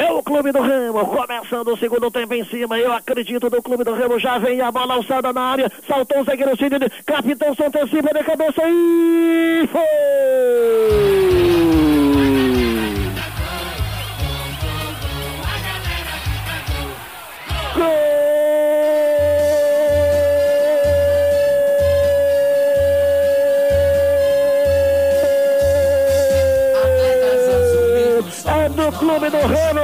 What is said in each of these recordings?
É o Clube do Remo, começando o segundo tempo em cima. Eu acredito no Clube do Remo. Já vem a bola alçada na área. Saltou o zagueiro Sidney. Capitão se antecipa de cabeça e foi! Do Clube do Remo!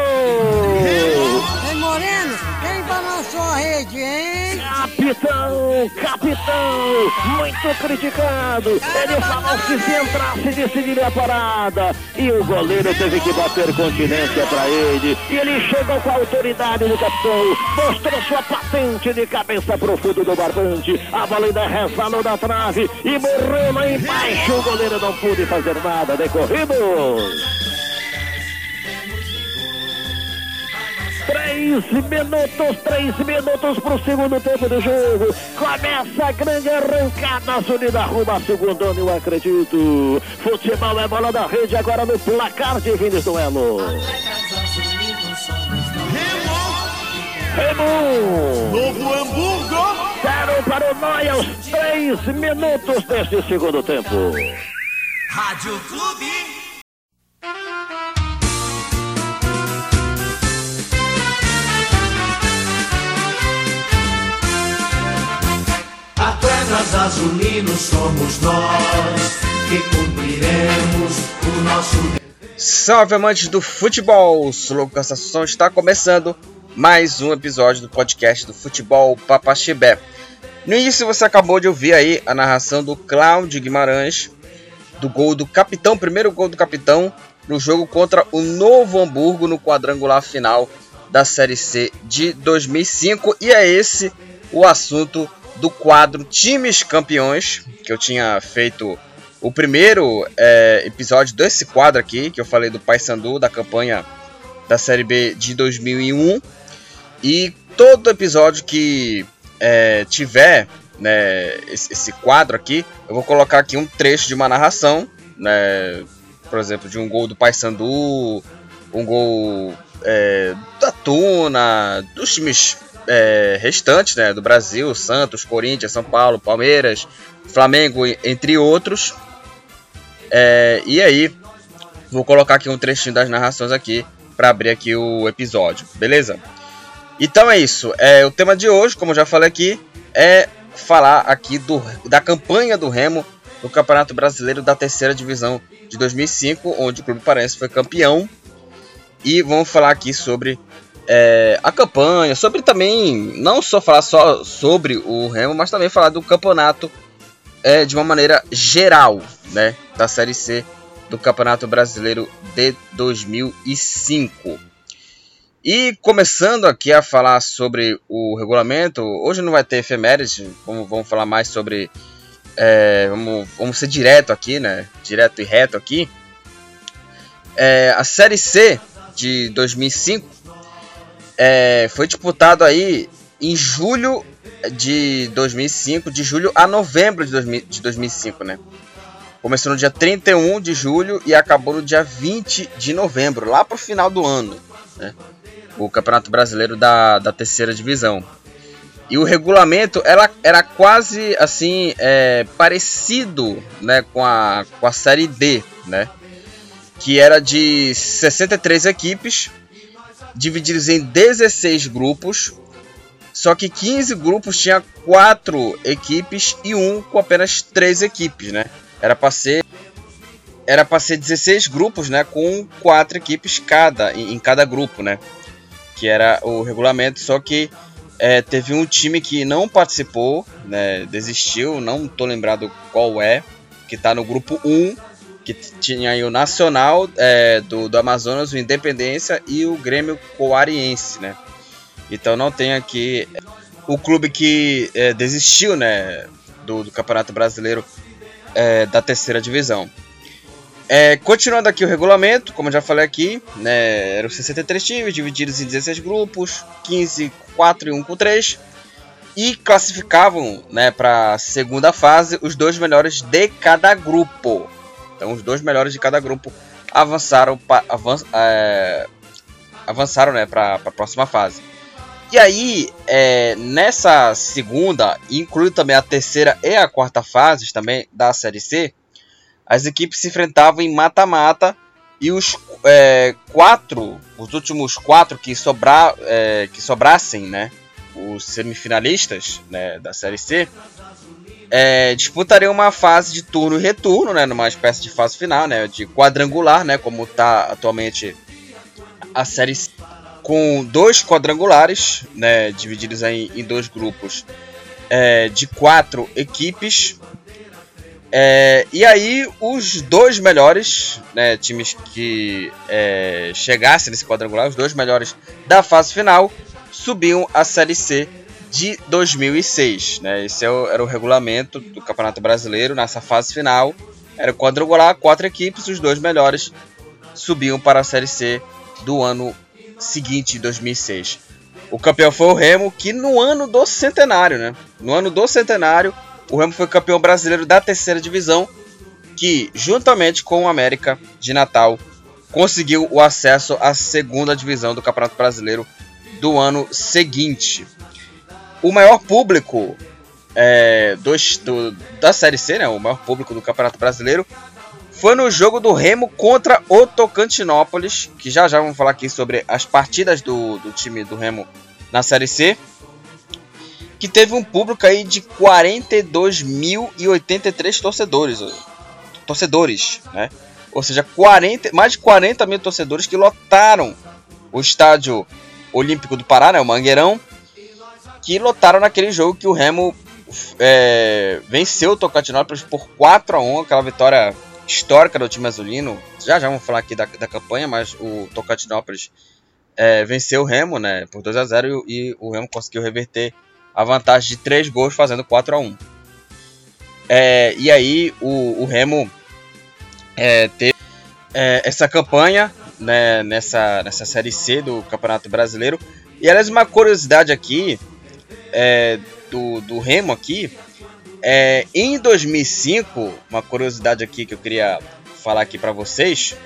Ei, Moreno, quem balançou a rede, hein? Capitão, capitão, muito criticado. Ele falou que se entrasse decidiria a parada. E o goleiro teve que bater continência para ele. E ele chegou com a autoridade do capitão. Mostrou sua patente de cabeça pro fundo do barbante. A bola ainda resvalou da trave e morreu lá embaixo. O goleiro não pôde fazer nada. Decorrido. Três minutos, três minutos pro segundo tempo do jogo. Começa a grande arrancada. Zunida arruma a segunda, eu acredito. Futebol é bola da rede agora no placar de de duelo. Remo! Novo Hamburgo! Zero para o Noia aos três minutos deste segundo tempo. Rádio Clube. Azulinos somos nós que cumpriremos o nosso Salve amantes do futebol! Sou Lucas Assunção está começando mais um episódio do podcast do Futebol Papaxibé. No início você acabou de ouvir aí a narração do Cláudio Guimarães do gol do capitão, primeiro gol do capitão no jogo contra o Novo Hamburgo no quadrangular final da Série C de 2005 e é esse o assunto do quadro Times Campeões que eu tinha feito o primeiro é, episódio desse quadro aqui, que eu falei do Paysandu, da campanha da Série B de 2001. E todo episódio que é, tiver né, esse, esse, quadro aqui, eu vou colocar aqui um trecho de uma narração, né, por exemplo, de um gol do Paysandu, um gol é, da Tuna, dos times é, restantes né, do Brasil, Santos, Corinthians, São Paulo, Palmeiras, Flamengo, entre outros. É, e aí, vou colocar aqui um trechinho das narrações aqui para abrir aqui o episódio, beleza? Então é isso. É, o tema de hoje, como já falei aqui, é falar aqui do, da campanha do Remo no Campeonato Brasileiro da Terceira Divisão de 2005, onde o Clube Paraense foi campeão. E vamos falar aqui sobre é, a campanha, sobre também, não só falar só sobre o Remo, mas também falar do campeonato é, de uma maneira geral, né, da Série C do Campeonato Brasileiro de 2005. E começando aqui a falar sobre o regulamento, hoje não vai ter efeméride, vamos, vamos falar mais sobre. É, vamos, vamos ser direto aqui, né? Direto e reto aqui. É, a Série C de 2005 é, foi disputado aí em julho de 2005, de julho a novembro de, 2000, de 2005, né? Começou no dia 31 de julho e acabou no dia 20 de novembro, lá pro final do ano, né? O Campeonato Brasileiro da, da terceira divisão. E o regulamento era, era quase assim é, parecido né, com, a, com a Série D, né? Que era de 63 equipes, divididos em 16 grupos, só que 15 grupos tinha 4 equipes e um com apenas 3 equipes, né? Era para ser era para ser 16 grupos, né, com 4 equipes cada em, cada grupo, né? Que era o regulamento, só que é, teve um time que não participou, né, desistiu, não tô lembrado qual é, que tá no grupo 1, que tinha aí o Nacional é, do, do Amazonas, o Independência e o Grêmio Coariense, né? Então não tem aqui o clube que é, desistiu, né, do, do Campeonato Brasileiro é, da terceira divisão. É, continuando aqui o regulamento, como já falei aqui, né, eram 63 times divididos em 16 grupos, 15, 4 e 1 com 3, e classificavam né, para a segunda fase os dois melhores de cada grupo. Então, os dois melhores de cada grupo avançaram, avanç, é, avançaram né, para a próxima fase. E aí, é, nessa segunda, inclui também a terceira e a quarta fases também da Série C, as equipes se enfrentavam em mata-mata e os é, quatro, os últimos quatro que, sobrar, é, que sobrassem, né, os semifinalistas né, da Série C, é, disputariam uma fase de turno e retorno, né, numa espécie de fase final, né, de quadrangular, né, como está atualmente a Série C, com dois quadrangulares, né, divididos em, em dois grupos é, de quatro equipes, é, e aí, os dois melhores né, times que é, chegassem nesse quadrangular, os dois melhores da fase final, subiam a Série C de 2006. Né? Esse é era o regulamento do Campeonato Brasileiro nessa fase final. Era quadrangular, quatro equipes, os dois melhores subiam para a Série C do ano seguinte, 2006. O campeão foi o Remo, que no ano do centenário, né? No ano do centenário, o Remo foi campeão brasileiro da terceira divisão, que, juntamente com o América de Natal, conseguiu o acesso à segunda divisão do Campeonato Brasileiro do ano seguinte. O maior público é, do, do, da Série C, né, o maior público do Campeonato Brasileiro, foi no jogo do Remo contra o Tocantinópolis, que já já vamos falar aqui sobre as partidas do, do time do Remo na Série C que teve um público aí de 42.083 torcedores. Torcedores, né? Ou seja, 40, mais de 40 mil torcedores que lotaram o estádio Olímpico do Pará, né, o Mangueirão, que lotaram naquele jogo que o Remo é, venceu o Tocantinópolis por 4 a 1 aquela vitória histórica do time azulino. Já já vamos falar aqui da, da campanha, mas o Tocantinópolis é, venceu o Remo né, por 2 a 0 e, e o Remo conseguiu reverter a vantagem de 3 gols, fazendo 4 a 1 é, E aí o, o Remo é, teve é, essa campanha né, nessa, nessa Série C do Campeonato Brasileiro. E aliás, uma curiosidade aqui é, do, do Remo aqui. É, em 2005, uma curiosidade aqui que eu queria falar aqui para vocês.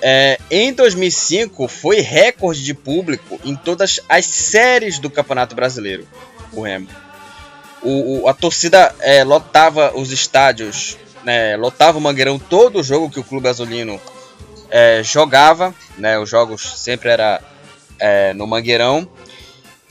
É, em 2005 foi recorde de público em todas as séries do Campeonato Brasileiro. O Remo. O, o a torcida é, lotava os estádios, né, lotava o Mangueirão todo jogo que o Clube Azulino é, jogava. Né, os jogos sempre era é, no Mangueirão.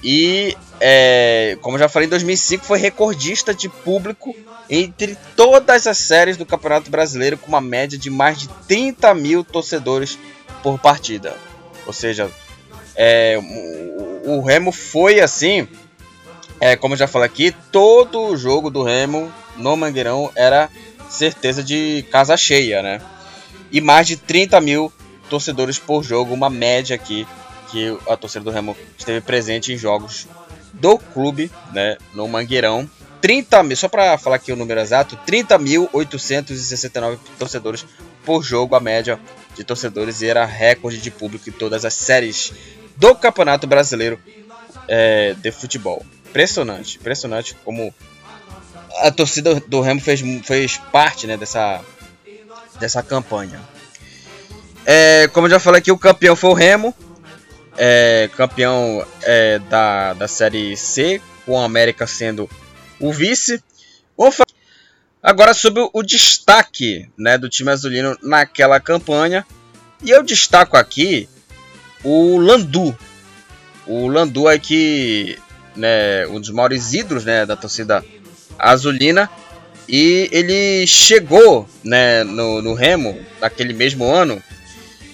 E, é, como já falei, em 2005 foi recordista de público entre todas as séries do Campeonato Brasileiro, com uma média de mais de 30 mil torcedores por partida. Ou seja, é, o, Remo foi assim, é, como já falei aqui, todo o jogo do Remo no Mangueirão era certeza de casa cheia, né? E mais de 30 mil torcedores por jogo, uma média aqui que a torcida do Remo esteve presente em jogos do clube, né, no Mangueirão. 30 mil, só para falar aqui o número exato, 30.869 torcedores por jogo, a média de torcedores, e era recorde de público em todas as séries do Campeonato Brasileiro é, de Futebol. Impressionante, impressionante como a torcida do Remo fez, fez parte né, dessa, dessa campanha. É, como eu já falei aqui, o campeão foi o Remo, é, campeão é, da, da Série C, com a América sendo o vice. Vamos falar agora sobre o destaque né, do time azulino naquela campanha. E eu destaco aqui o Landu. O Landu é que né, um dos maiores ídolos né, da torcida azulina. E ele chegou né, no, no Remo naquele mesmo ano.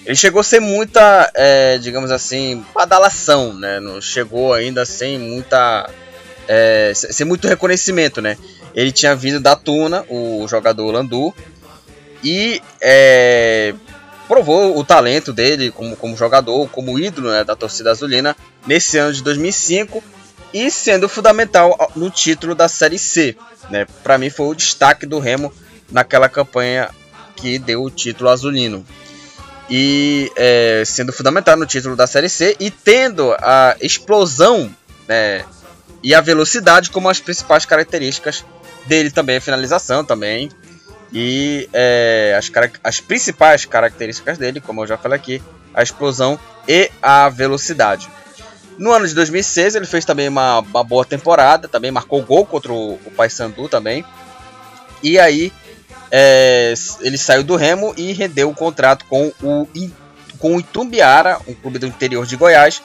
Ele chegou sem muita, é, digamos assim, badalação, né? Não chegou ainda sem muita é, sem muito reconhecimento, né? Ele tinha vindo da Tuna, o jogador Landu, e é, provou o talento dele como, como jogador, como ídolo né, da torcida azulina nesse ano de 2005 e sendo fundamental no título da Série C. Né? Para mim foi o destaque do Remo naquela campanha que deu o título azulino. E é, sendo fundamental no título da Série C e tendo a explosão né, e a velocidade como as principais características dele também a finalização também e é, as, as principais características dele como eu já falei aqui a explosão e a velocidade. No ano de 2006 ele fez também uma, uma boa temporada, também marcou gol contra o, o Paysandu também. E aí é, ele saiu do Remo e rendeu um contrato com o, com o Itumbiara, um clube do interior de Goiás.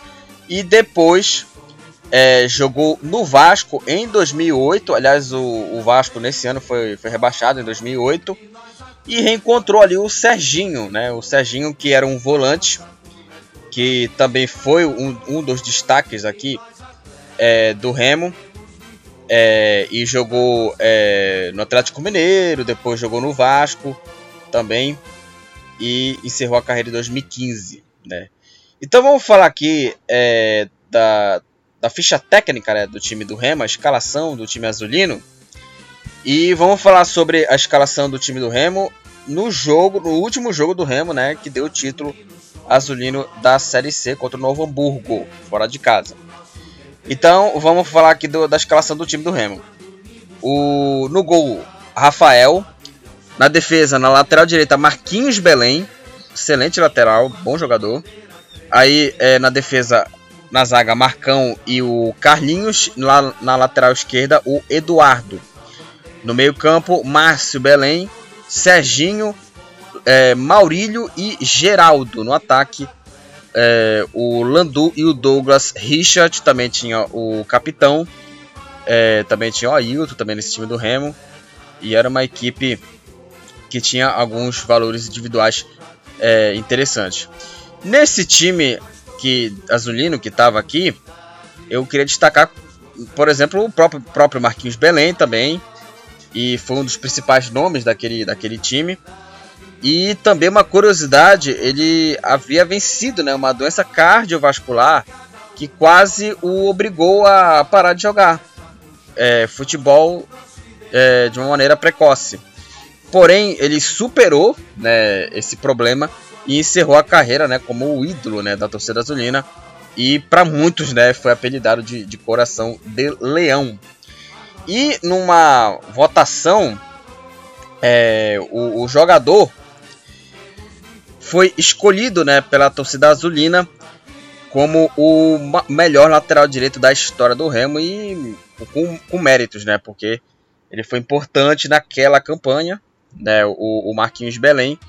E depois é, jogou no Vasco em 2008. Aliás, o, o, Vasco nesse ano foi, foi rebaixado em 2008. E reencontrou ali o Serginho, né? O Serginho que era um volante que também foi um, um dos destaques aqui é, do Remo. É, e jogou é, no Atlético Mineiro, depois jogou no Vasco também e encerrou a carreira em 2015. Né? Então vamos falar aqui é, da, da ficha técnica né, do time do Remo, a escalação do time azulino. E vamos falar sobre a escalação do time do Remo no jogo, no último jogo do Remo, né, que deu o título azulino da Série C contra o Novo Hamburgo, fora de casa. Então, vamos falar aqui do, da escalação do time do Remo. O, no gol, Rafael. Na defesa, na lateral direita, Marquinhos Belém. Excelente lateral, bom jogador. Aí, é, na defesa, na zaga, Marcão e o Carlinhos. Lá, na lateral esquerda, o Eduardo. No meio-campo, Márcio Belém, Serginho, é, Maurílio e Geraldo no ataque. É, o Landu e o Douglas Richard também tinha o capitão. É, também tinha o Ailton também nesse time do Remo. E era uma equipe que tinha alguns valores individuais é, interessantes. Nesse time que azulino que estava aqui, eu queria destacar, por exemplo, o próprio, próprio Marquinhos Belém também. E foi um dos principais nomes daquele, daquele time. E também uma curiosidade, ele havia vencido né, uma doença cardiovascular que quase o obrigou a parar de jogar é, futebol é, de uma maneira precoce. Porém, ele superou né, esse problema e encerrou a carreira né, como o ídolo né, da torcida azulina. E para muitos né, foi apelidado de, de coração de leão. E numa votação, é, o, o jogador foi escolhido né, pela torcida azulina como o melhor lateral direito da história do Remo e com, com méritos, né? Porque ele foi importante naquela campanha, né? O, o Marquinhos Belém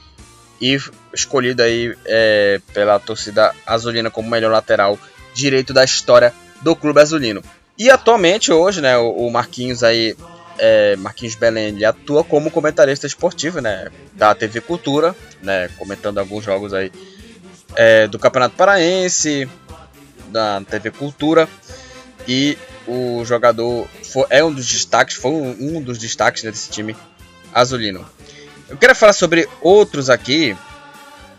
e escolhido aí é, pela torcida azulina como melhor lateral direito da história do clube azulino. E atualmente hoje, né? O, o Marquinhos aí é, Marquinhos Belém ele atua como comentarista esportivo, né, da TV Cultura, né, comentando alguns jogos aí é, do Campeonato Paraense, da TV Cultura, e o jogador foi, é um dos destaques, foi um, um dos destaques desse time azulino. Eu quero falar sobre outros aqui,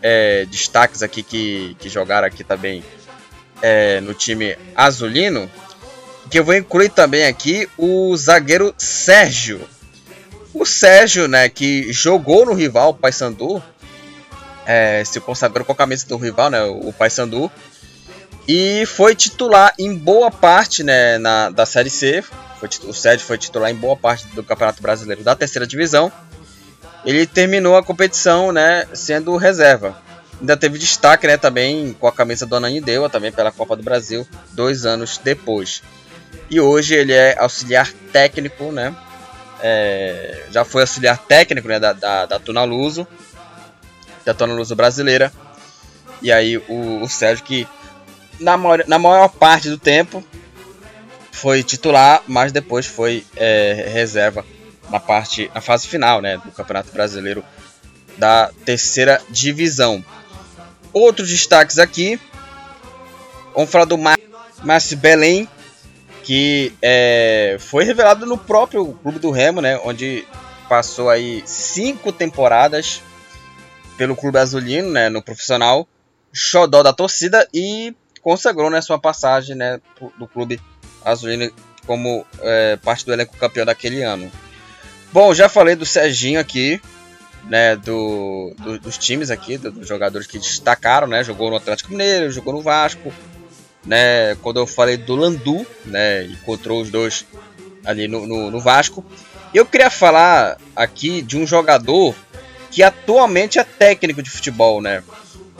é, destaques aqui que, que jogaram aqui também é, no time azulino que eu vou incluir também aqui o zagueiro Sérgio. O Sérgio, né, que jogou no rival Paysandu, é, se consagrou com a camisa do rival, né, o Paysandu, e foi titular em boa parte, né, na, da Série C. Foi, o Sérgio foi titular em boa parte do Campeonato Brasileiro da terceira divisão. Ele terminou a competição, né, sendo reserva. Ainda teve destaque, né, também com a camisa do Ananindeua, também pela Copa do Brasil, dois anos depois. E hoje ele é auxiliar técnico, né? É, já foi auxiliar técnico né, da, da, da Tuna Luso, da Tuna Luso brasileira. E aí o, o Sérgio que na maior, na maior parte do tempo foi titular, mas depois foi é, reserva na parte na fase final, né, do Campeonato Brasileiro da terceira divisão. Outros destaques aqui, vamos falar do Márcio Belém, que é, foi revelado no próprio clube do Remo, né, onde passou aí cinco temporadas pelo clube azulino, né, no profissional, xodó da torcida e consagrou né, sua passagem né, do clube azulino como é, parte do elenco campeão daquele ano. Bom, já falei do Serginho aqui, né, do, do dos times aqui, do, dos jogadores que destacaram, né, jogou no Atlético Mineiro, jogou no Vasco, né? Quando eu falei do Landu, né? Encontrou os dois ali no, no, no Vasco. Eu queria falar aqui de um jogador que atualmente é técnico de futebol, né?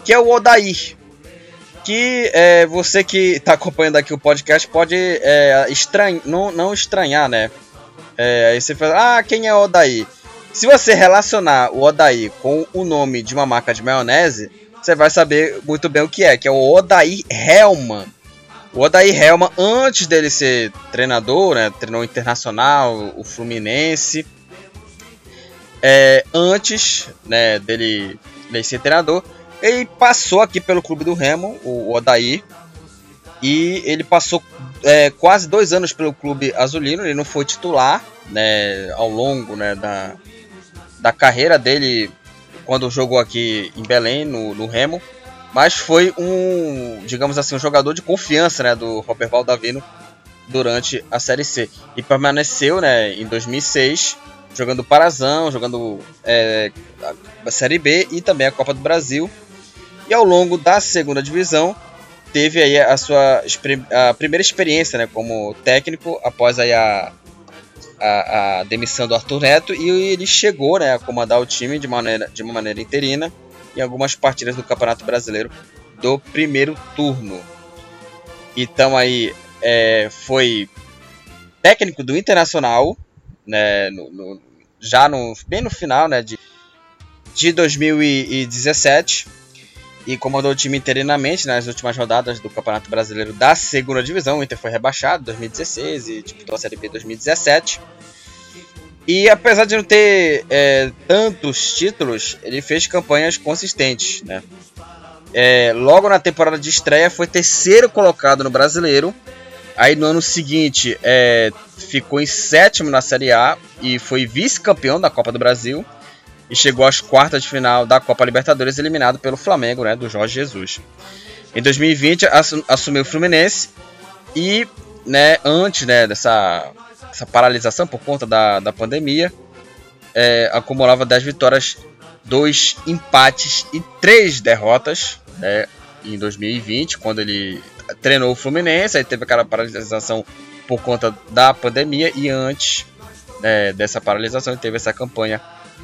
que é o Odair. Que é, você que está acompanhando aqui o podcast pode é, não, não estranhar, né? É, aí você fala, ah, quem é o Odair? Se você relacionar o Odair com o nome de uma marca de maionese, você vai saber muito bem o que é, que é o Odair Helman. O Odair Helman, antes dele ser treinador, né, treinou internacional, o Fluminense. É, antes né, dele, dele ser treinador, ele passou aqui pelo clube do Remo, o Odair, e ele passou é, quase dois anos pelo clube azulino. Ele não foi titular né, ao longo né, da, da carreira dele quando jogou aqui em Belém, no, no Remo. Mas foi um, digamos assim, um jogador de confiança né, do Robert Valdavino durante a Série C. E permaneceu né, em 2006 jogando Parazão, jogando é, a Série B e também a Copa do Brasil. E ao longo da segunda divisão teve aí a sua a primeira experiência né, como técnico após aí a, a, a, demissão do Arthur Neto e ele chegou né, a comandar o time de, maneira, de uma maneira interina em algumas partidas do Campeonato Brasileiro do primeiro turno. Então aí é, foi técnico do Internacional, né, no, no, já no, bem no final né, de, de 2017 e comandou o time interinamente nas últimas rodadas do Campeonato Brasileiro da segunda divisão. O Inter foi rebaixado em 2016 e disputou a Série B 2017. E apesar de não ter é, tantos títulos, ele fez campanhas consistentes. Né? É, logo na temporada de estreia foi terceiro colocado no Brasileiro. Aí no ano seguinte é, ficou em sétimo na Série A e foi vice-campeão da Copa do Brasil. E chegou às quartas de final da Copa Libertadores, eliminado pelo Flamengo, né, do Jorge Jesus. Em 2020 assumiu o Fluminense e né, antes né, dessa essa paralisação por conta da, da pandemia, é, acumulava 10 vitórias, 2 empates e 3 derrotas né, em 2020, quando ele treinou o Fluminense, aí teve aquela paralisação por conta da pandemia e antes né, dessa paralisação ele teve essa campanha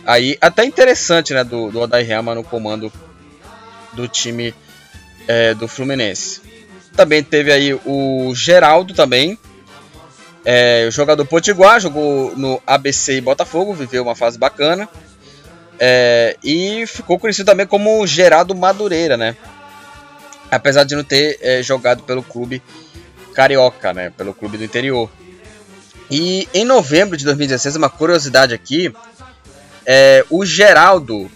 aí até interessante né, do, do Odair Helma no comando do time é, do Fluminense. Também teve aí o Geraldo também, é, jogador potiguar, jogou no ABC e Botafogo, viveu uma fase bacana. É, e ficou conhecido também como Geraldo Madureira, né? Apesar de não ter é, jogado pelo clube carioca, né? Pelo clube do interior. E em novembro de 2016, uma curiosidade aqui, é, o Geraldo,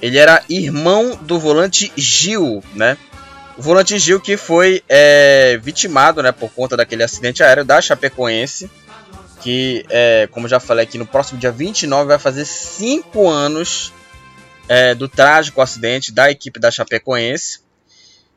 ele era irmão do volante Gil, né? O volante Gil que foi é, vitimado né, por conta daquele acidente aéreo da Chapecoense. Que, é, como já falei aqui, no próximo dia 29 vai fazer 5 anos é, do trágico acidente da equipe da Chapecoense.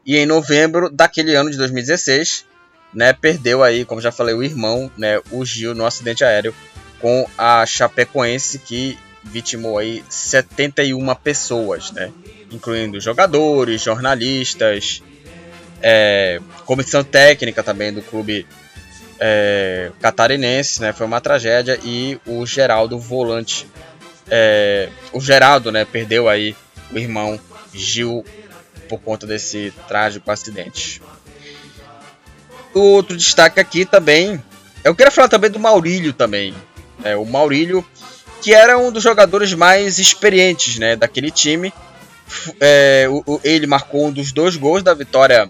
E em novembro daquele ano de 2016, né, perdeu aí, como já falei, o irmão, né, o Gil, no acidente aéreo com a Chapecoense, que vitimou aí 71 pessoas, né? Incluindo jogadores, jornalistas, é, comissão técnica também do clube é, catarinense, né? Foi uma tragédia e o Geraldo volante, é, o Geraldo, né? Perdeu aí o irmão Gil por conta desse trágico acidente. Outro destaque aqui também, eu quero falar também do Maurílio também. É, o Maurílio, que era um dos jogadores mais experientes, né? Daquele time é, o, ele marcou um dos dois gols da vitória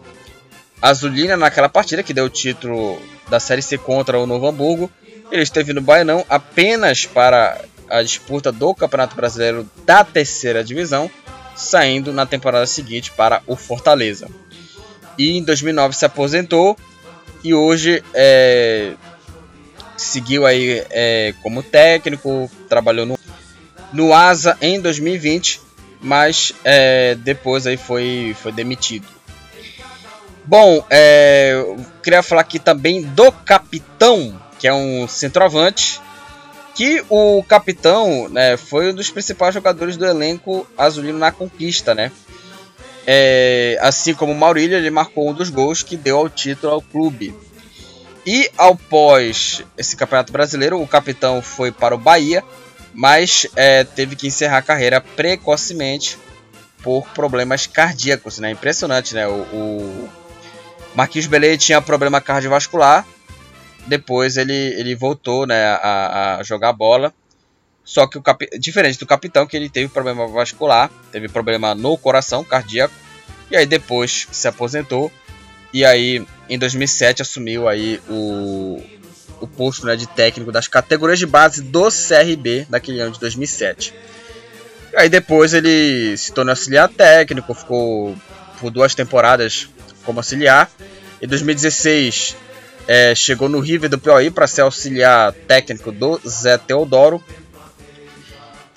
azulina naquela partida que deu o título da Série C contra o Novo Hamburgo. Ele esteve no Baianão apenas para a disputa do Campeonato Brasileiro da terceira divisão, saindo na temporada seguinte para o Fortaleza. E em 2009 se aposentou e hoje é, seguiu aí é, como técnico, trabalhou no, no Asa em 2020 mas é, depois aí foi, foi demitido. Bom, é, eu queria falar aqui também do capitão, que é um centroavante, que o capitão né, foi um dos principais jogadores do elenco azulino na conquista, né? É, assim como o Maurílio, ele marcou um dos gols que deu ao título ao clube. E após esse campeonato brasileiro, o capitão foi para o Bahia mas é, teve que encerrar a carreira precocemente por problemas cardíacos, né? Impressionante, né? O, o Marquinhos Belê tinha problema cardiovascular, depois ele, ele voltou, né, a, a jogar bola. Só que o diferente do capitão, que ele teve problema vascular, teve problema no coração cardíaco, e aí depois se aposentou. E aí em 2007 assumiu aí o, o posto né, de técnico das categorias de base do CRB naquele ano de 2007. E aí depois ele se tornou auxiliar técnico, ficou por duas temporadas como auxiliar. Em 2016 é, chegou no River do Piauí para ser auxiliar técnico do Zé Teodoro.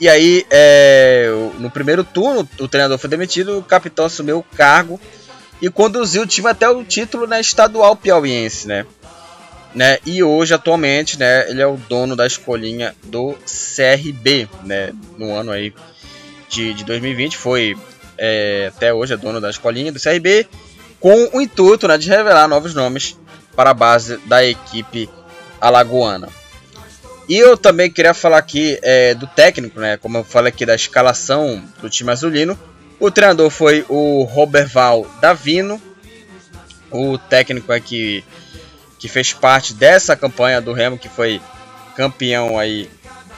E aí, é, no primeiro turno, o treinador foi demitido, o capitão assumiu o cargo e conduziu o time até o título né, estadual piauiense, né? Né? E hoje, atualmente, né, ele é o dono da escolinha do CRB, né? No ano aí de, de 2020, foi é, até hoje é dono da escolinha do CRB, com o intuito né, de revelar novos nomes para a base da equipe alagoana. E eu também queria falar aqui é, do técnico, né? Como eu falei aqui da escalação do time azulino. O treinador foi o Roberval Davino, o técnico aqui que fez parte dessa campanha do Remo, que foi campeão aí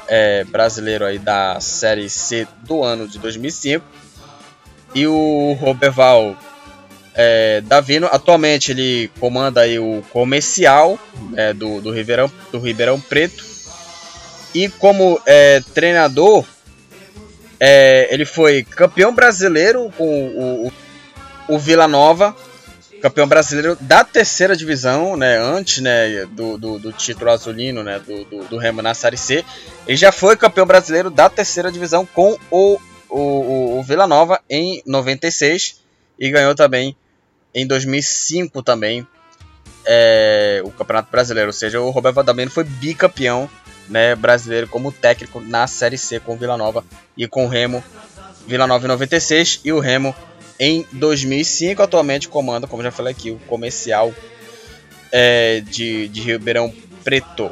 é, brasileiro aí da Série C do ano de 2005. E o Roberval é, Davino, atualmente ele comanda aí o comercial é, do, do, Ribeirão, do Ribeirão Preto e como é, treinador, é, ele foi campeão brasileiro com o, o, o, Vila Nova, campeão brasileiro da terceira divisão, né, antes né, do, do, do título azulino né, do, do, do Remo na Série C. Ele já foi campeão brasileiro da terceira divisão com o, o, o Vila Nova em 96 e ganhou também em 2005 também é, o Campeonato Brasileiro, ou seja, o Roberto Valdamino foi bicampeão né, brasileiro como técnico na Série C com o Vila Nova e com o Remo. Vila Nova em 96 e o Remo em 2005. Atualmente comanda, como já falei aqui, o comercial é, de, de Ribeirão Preto.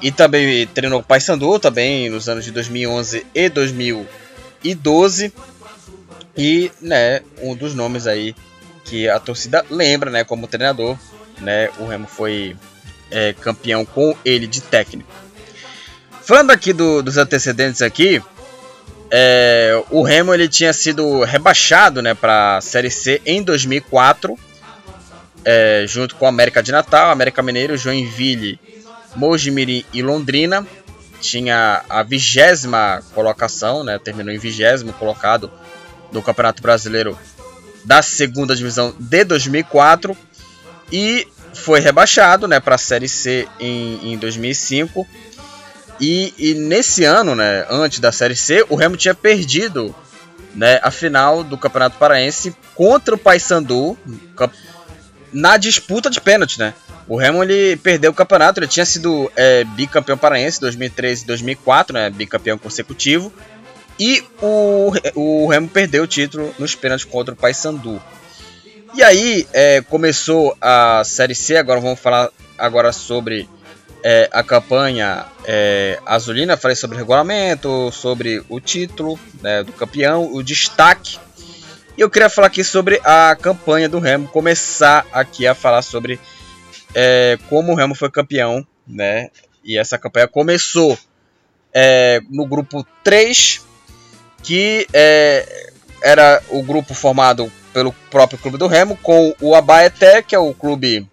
E também treinou o Paysandu também nos anos de 2011 e 2012. E né, um dos nomes aí que a torcida lembra né, como treinador. Né, o Remo foi é, campeão com ele de técnico. Falando aqui do, dos antecedentes aqui, é, o Remo ele tinha sido rebaixado né, para a Série C em 2004, é, junto com a América de Natal, América Mineiro, Joinville, Mojimirim e Londrina. Tinha a vigésima colocação, né, terminou em vigésimo colocado no Campeonato Brasileiro da segunda divisão de 2004 e foi rebaixado né, para a Série C em, em 2005 e, e, nesse ano, né, antes da Série C, o Remo tinha perdido né, a final do Campeonato Paraense contra o Paysandu na disputa de pênalti, né? O Remo ele perdeu o campeonato, ele tinha sido é, bicampeão paraense 2013 e 2004, né, bicampeão consecutivo. E o, o Remo perdeu o título nos pênaltis contra o Paysandu. E aí é, começou a Série C, agora vamos falar agora sobre é, a campanha é, azulina, falei sobre o regulamento, sobre o título né, do campeão, o destaque. E eu queria falar aqui sobre a campanha do Remo, começar aqui a falar sobre é, como o Remo foi campeão, né? E essa campanha começou é, no grupo 3, que é, era o grupo formado pelo próprio clube do Remo, com o Abaeté, que é o clube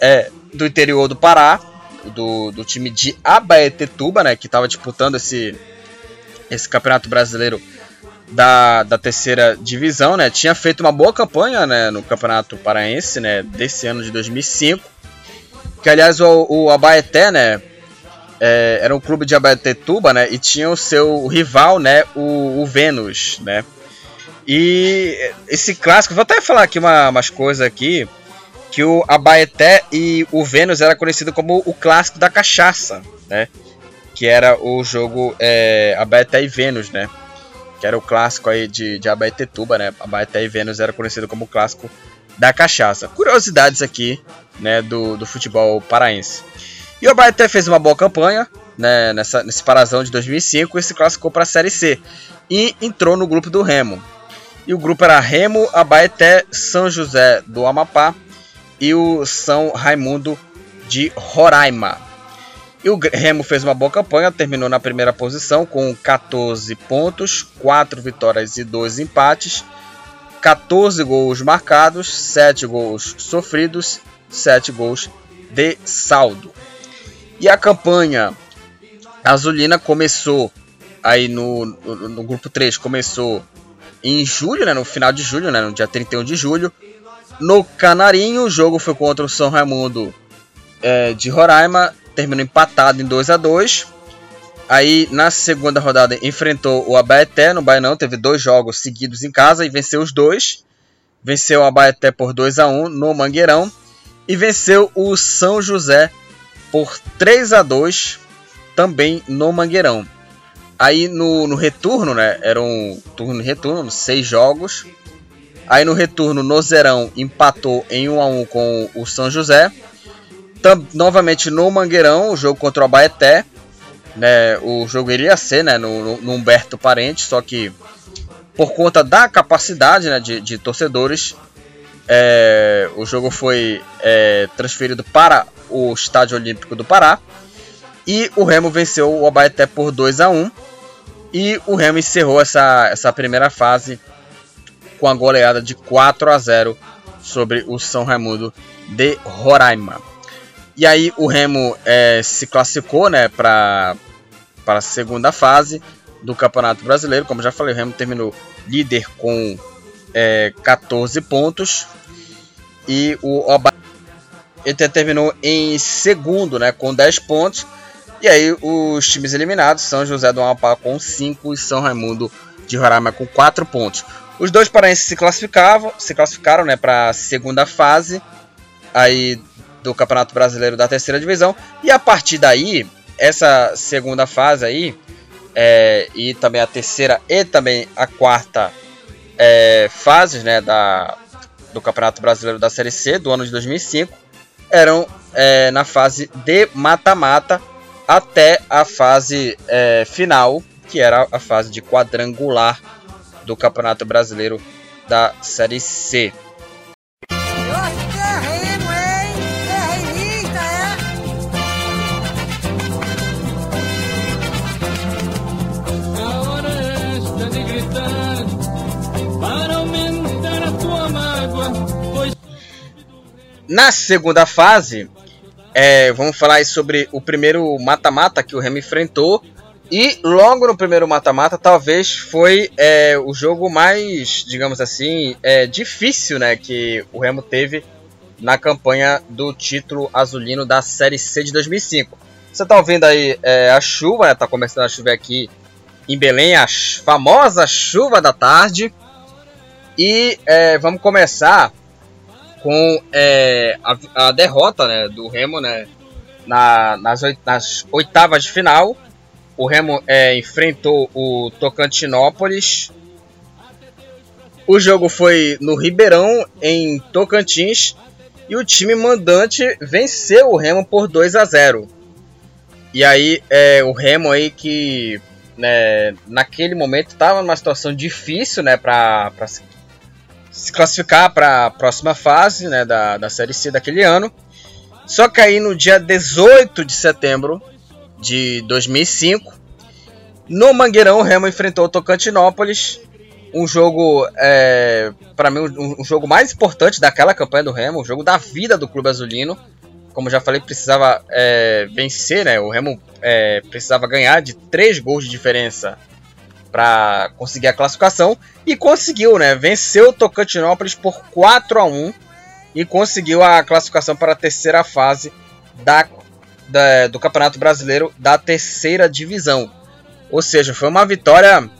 é, do interior do Pará, do, do time de Abaetetuba, né, que estava disputando esse, esse campeonato brasileiro da, da terceira divisão, né, tinha feito uma boa campanha né, no campeonato paraense né, desse ano de 2005, que aliás o, o Abaeté, né, é, era um clube de Abaetetuba, né, e tinha o seu rival, né, o, o Vênus, né, e esse clássico, vou até falar aqui uma, umas coisas aqui, que o Abaeté e o Vênus era conhecido como o clássico da cachaça, né? Que era o jogo é, Abaeté e Vênus, né? Que era o clássico aí de, de Abaetetuba, né? Abaeté e Vênus era conhecido como o clássico da cachaça. Curiosidades aqui, né, do, do futebol paraense. E o Abaeté fez uma boa campanha, né, nessa, nesse parazão de 2005 e se classificou para a Série C. E entrou no grupo do Remo. E o grupo era Remo, Abaeté, São José do Amapá e o São Raimundo de Roraima. E o Remo fez uma boa campanha, terminou na primeira posição com 14 pontos, 4 vitórias e 2 empates, 14 gols marcados, 7 gols sofridos, 7 gols de saldo. E a campanha azulina começou aí no, no, no, grupo 3, começou em julho, né, no final de julho, né, no dia 31 de julho. No Canarinho, o jogo foi contra o São Raimundo é, de Roraima, terminou empatado em 2 a 2 Aí na segunda rodada enfrentou o Abaeté no Bainão, teve dois jogos seguidos em casa e venceu os dois. Venceu o Abaeté por 2 a 1 no Mangueirão e venceu o São José por 3 a 2 também no Mangueirão. Aí no, no retorno, né, era um turno retorno, seis jogos. Aí no retorno, no Zerão empatou em 1 a 1 com o São José. Tam, novamente no Mangueirão, o jogo contra o Abaeté né, o jogo iria ser né, no, no Humberto Parente, só que por conta da capacidade né, de, de torcedores, é, o jogo foi é, transferido para o Estádio Olímpico do Pará e o Remo venceu o Abaeté por 2 a 1 e o Remo encerrou essa, essa primeira fase com a goleada de 4 a 0 sobre o São Raimundo de Roraima. E aí o Remo é, se classificou né, para a segunda fase do Campeonato Brasileiro. Como já falei, o Remo terminou líder com é, 14 pontos. E o Oba ele terminou em segundo né, com 10 pontos. E aí os times eliminados, São José do Amapá com 5 e São Raimundo de Roraima com 4 pontos. Os dois paraenses se classificavam, se classificaram né, para a segunda fase. Aí do Campeonato Brasileiro da Terceira Divisão. E a partir daí, essa segunda fase aí, é, e também a terceira e também a quarta é, fases né, da, do Campeonato Brasileiro da Série C do ano de 2005 eram é, na fase de mata-mata até a fase é, final, que era a fase de quadrangular do Campeonato Brasileiro da Série C. Na segunda fase, é, vamos falar sobre o primeiro mata-mata que o Remo enfrentou. E logo no primeiro mata-mata, talvez foi é, o jogo mais, digamos assim, é, difícil né, que o Remo teve na campanha do título azulino da Série C de 2005. Você está ouvindo aí é, a chuva, está começando a chover aqui em Belém, a famosa chuva da tarde. E é, vamos começar com é, a, a, derrota né, do Remo né, na, nas, nas, oitavas de final. O Remo é, enfrentou o Tocantinópolis. O jogo foi no Ribeirão, em Tocantins, e o time mandante venceu o Remo por 2 a 0. E aí é, o Remo aí que né, naquele momento estava numa situação difícil né, para se classificar para a próxima fase né, da, da Série C daquele ano. Só que aí no dia 18 de setembro de 2005, no Mangueirão, o Remo enfrentou o Tocantinópolis. Um jogo, é, para mim, um, um, jogo mais importante daquela campanha do Remo, um jogo da vida do Clube Azulino. Como já falei, precisava é, vencer, né? O Remo é, precisava ganhar de três gols de diferença para conseguir a classificação e conseguiu, né? Venceu o Tocantinópolis por 4 a 1 e conseguiu a classificação para a terceira fase da, da, do Campeonato Brasileiro da terceira divisão. Ou seja, foi uma vitória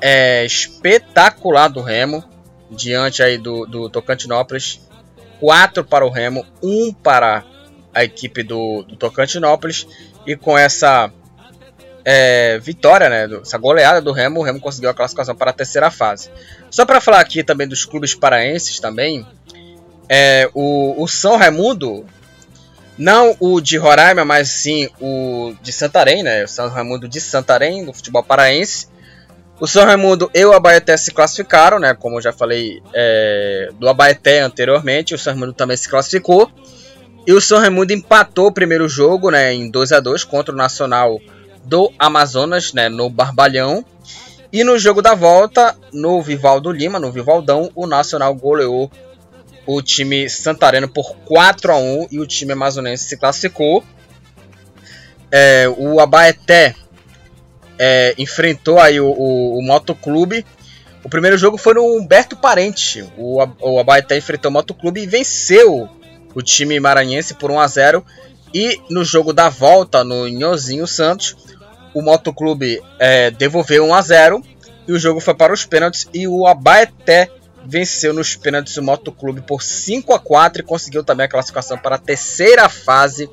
é, espetacular do Remo diante aí do, do Tocantinópolis. 4 para o Remo, 1 para a equipe do, do Tocantinópolis. E com essa é, vitória, né, essa goleada do Remo, o Remo conseguiu a classificação para a terceira fase. Só para falar aqui também dos clubes paraenses também, é, o, o São Raimundo, não o de Roraima, mas sim o de Santarém, né, o São Raimundo de Santarém, do futebol paraense, O São Raimundo e o Abaeté se classificaram, né? Como eu já falei é, do Abaeté anteriormente, o São Raimundo também se classificou. E o São Raimundo empatou o primeiro jogo, né? Em 2 a 2 contra o Nacional do Amazonas, né? No Barbalhão. E no jogo da volta, no Vivaldo Lima, no Vivaldão, o Nacional goleou o time santareno por 4 a 1 e o time amazonense se classificou. É, o Abaeté é, enfrentou aí o, o, o Motoclube. O primeiro jogo foi no Humberto Parente. O, o Abaeté enfrentou o Motoclube e venceu o time maranhense por 1 a 0 E no jogo da volta, no Nhozinho Santos, o Motoclube é, devolveu 1 a 0 e o jogo foi para os pênaltis e o Abaeté venceu nos pênaltis o Motoclube por 5 a 4 e conseguiu também a classificação para a terceira fase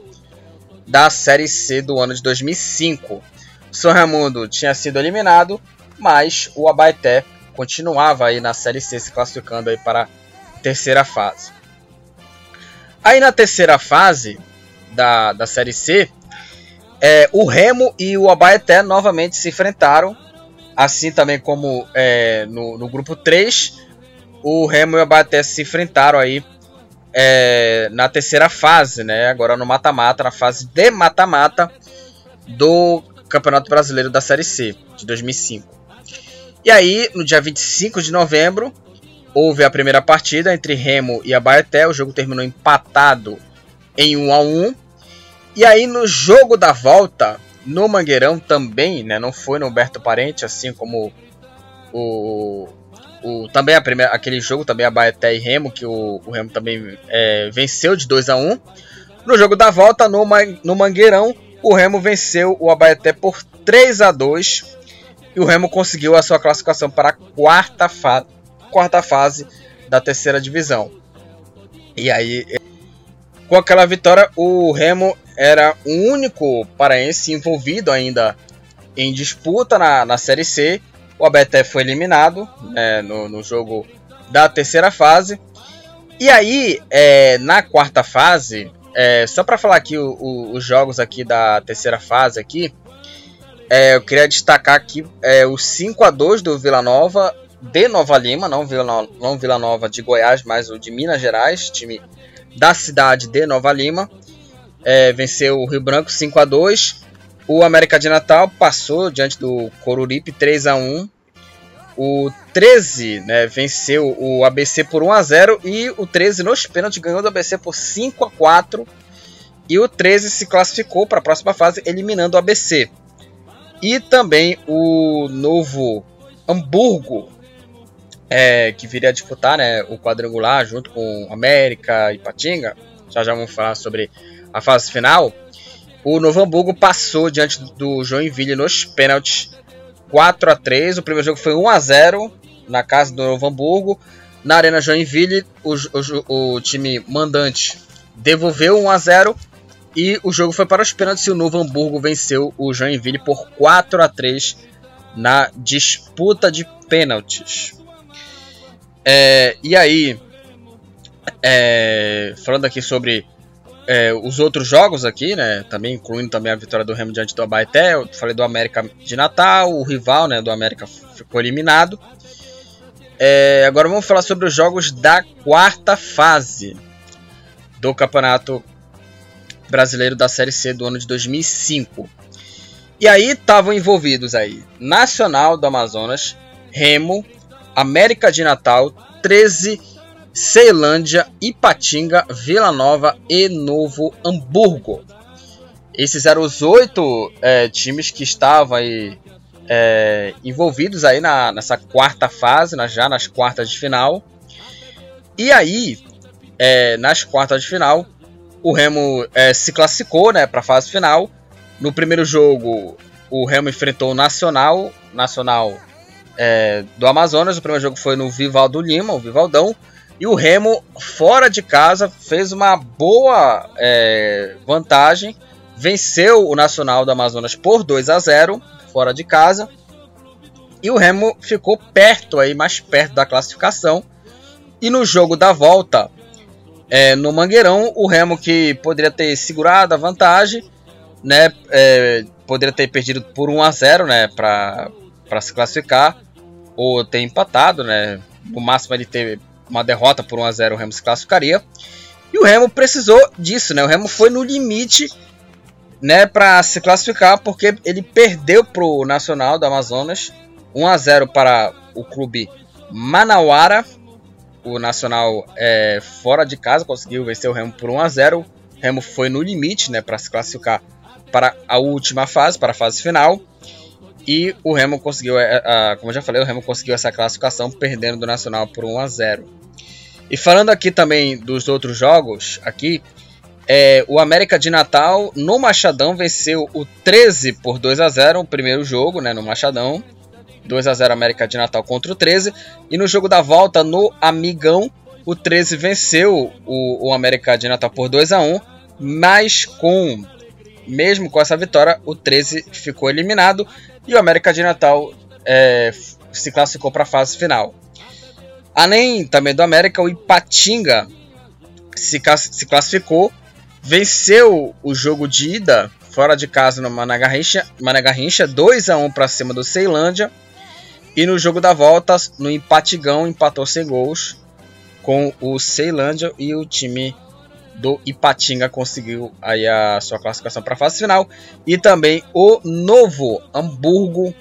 da Série C do ano de 2005. São Raimundo tinha sido eliminado, mas o Abaeté continuava aí na Série C se classificando aí para a terceira fase. Aí na terceira fase da, da Série C, é, o Remo e o Abaeté novamente se enfrentaram, assim também como é, no, no grupo 3, o Remo e o Abaeté se enfrentaram aí é, na terceira fase, né? Agora no mata-mata, na fase de mata-mata do Campeonato Brasileiro da Série C de 2005. E aí, no dia 25 de novembro, houve a primeira partida entre Remo e Abaeté. O jogo terminou empatado em 1 a 1. E aí, no jogo da volta, no Mangueirão também, né, não foi no Humberto Parente, assim como o, o também a primeira, aquele jogo também Abaeté e Remo, que o, o Remo também é, venceu de 2 a 1. No jogo da volta, no, no Mangueirão, o Remo venceu o Abaeté por 3 a 2 e o Remo conseguiu a sua classificação para a quarta, fa quarta fase da terceira divisão. E aí, com aquela vitória, o Remo era o único paraense envolvido ainda em disputa na, na Série C. O Abaeté foi eliminado né, no, no jogo da terceira fase. E aí, é, na quarta fase, é, só para falar aqui o, o, os jogos aqui da terceira fase aqui, é, eu queria destacar aqui é, o 5 a 2 do Vila Nova de Nova Lima, não Vila, Nova, não Vila Nova de Goiás, mas o de Minas Gerais, time da cidade de Nova Lima. É, venceu o Rio Branco 5 a 2 O América de Natal passou diante do Coruripe 3 a 1 o 13 né, venceu o ABC por 1 a 0 e o 13 nos pênaltis ganhou do ABC por 5 a 4 e o 13 se classificou para a próxima fase eliminando o ABC. E também o novo Hamburgo, é, que viria a disputar né, o quadrangular junto com América e Patinga. Já já vamos falar sobre a fase final. O Novo Hamburgo passou diante do Joinville nos pênaltis 4 a 3 O primeiro jogo foi 1 a 0 na casa do Novo Hamburgo. Na Arena Joinville, o, o, o time mandante devolveu 1 a 0 e o jogo foi para os pênaltis e o Novo Hamburgo venceu o Joinville por 4 a 3 na disputa de pênaltis. É, e aí, é, falando aqui sobre é, os outros jogos aqui, né? Também incluindo também a vitória do Remo diante do Abaeté. Eu falei do América de Natal, o rival né, do América ficou eliminado. É, agora vamos falar sobre os jogos da quarta fase do Campeonato Brasileiro da Série C do ano de 2005. E aí estavam envolvidos aí Nacional do Amazonas, Remo, América de Natal, 13 Ceilândia, Ipatinga, Vila Nova e Novo Hamburgo. Esses eram os oito é, times que estavam aí, é, envolvidos aí na, nessa quarta fase, na, já nas quartas de final. E aí, é, nas quartas de final, o Remo é, se classificou né, para a fase final. No primeiro jogo, o Remo enfrentou o Nacional, Nacional é, do Amazonas. O primeiro jogo foi no Vivaldo Lima, o Vivaldão. E o Remo, fora de casa, fez uma boa é, vantagem. Venceu o Nacional do Amazonas por 2 a 0 fora de casa. E o Remo ficou perto aí, mais perto da classificação. E no jogo da volta, é, no Mangueirão, o Remo que poderia ter segurado a vantagem, né, é, poderia ter perdido por 1 a 0, né, para se classificar ou ter empatado, né? No máximo ele ter uma derrota por 1 a 0 o Remo se classificaria. E o Remo precisou disso, né? O Remo foi no limite, né, para se classificar porque ele perdeu pro Nacional do Amazonas 1 a 0 para o clube Manauara. O Nacional é, fora de casa conseguiu vencer o Remo por 1 a 0. O Remo foi no limite, né, para se classificar para a última fase, para a fase final. E o Remo conseguiu, é, como eu já falei, o Remo conseguiu essa classificação perdendo do Nacional por 1 a 0. E falando aqui também dos outros jogos, aqui é, o América de Natal no Machadão venceu o 13 por 2 a 0, o primeiro jogo, né, no Machadão. 2 a 0 América de Natal contra o 13. E no jogo da volta no Amigão, o 13 venceu o, o América de Natal por 2 a 1, mas com mesmo com essa vitória, o 13 ficou eliminado e o América de Natal é, se classificou para a fase final. Além também do América, o Ipatinga se, se classificou, venceu o jogo de ida fora de casa no Managarrincha, Managarrincha 2 a 1 para cima do Ceilândia. E no jogo da volta, no empatigão, empatou sem gols com o Ceilândia e o time do Ipatinga conseguiu aí a sua classificação para a fase final. E também o Novo Hamburgo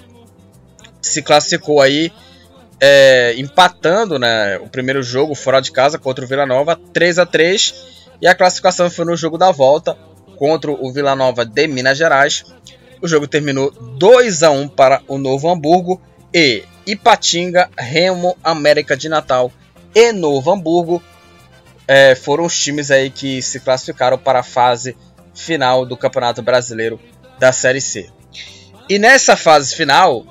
se classificou aí é, empatando né, o primeiro jogo fora de casa contra o Vila Nova 3 a 3 e a classificação foi no jogo da volta contra o Vila Nova de Minas Gerais. O jogo terminou 2 a 1 para o Novo Hamburgo e Ipatinga, Remo, América de Natal e Novo Hamburgo é, foram os times aí que se classificaram para a fase final do Campeonato Brasileiro da Série C. E nessa fase final,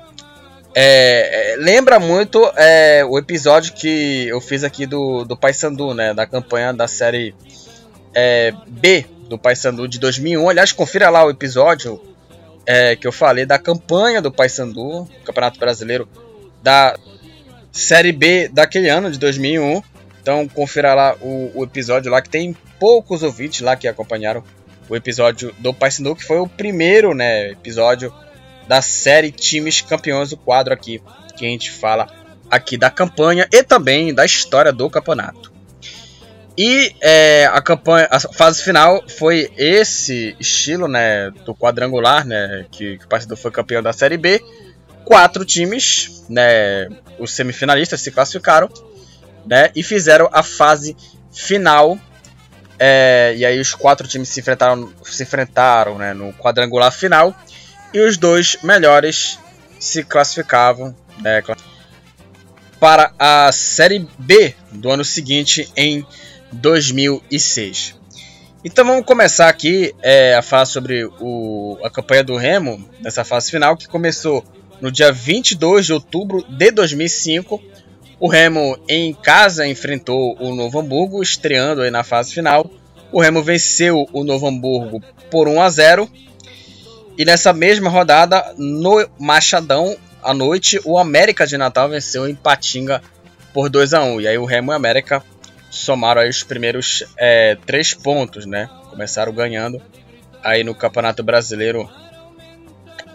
é, é, lembra muito é, o episódio que eu fiz aqui do, do Paysandu, né? Da campanha da série é, B do Paysandu de 2001. Aliás, confira lá o episódio é, que eu falei da campanha do Paysandu, Campeonato Brasileiro da Série B daquele ano de 2001. Então confira lá o, o, episódio lá que tem poucos ouvintes lá que acompanharam o episódio do Paysandu, que foi o primeiro, né, episódio da série Times Campeões do quadro aqui, que a gente fala aqui da campanha e também da história do campeonato. E é, a campanha, a fase final foi esse estilo, né, do quadrangular, né, que, que o Paysandu foi campeão da Série B. Quatro times, né, os semifinalistas se classificaram né? E fizeram a fase final. É, e aí os quatro times se enfrentaram, se enfrentaram né, no quadrangular final. E os dois melhores se classificavam né, para a Série B do ano seguinte, em 2006. Então vamos começar aqui é, a falar sobre o, a campanha do Remo nessa fase final, que começou no dia 22 de outubro de 2005 o Remo em casa enfrentou o Novo Hamburgo, estreando aí na fase final. O Remo venceu o Novo Hamburgo por 1 a 0. E nessa mesma rodada, no Machadão, à noite, o América de Natal venceu em Patinga por 2 a 1. E aí o Remo e o América somaram aí os primeiros é, três pontos, né? Começaram ganhando aí no Campeonato Brasileiro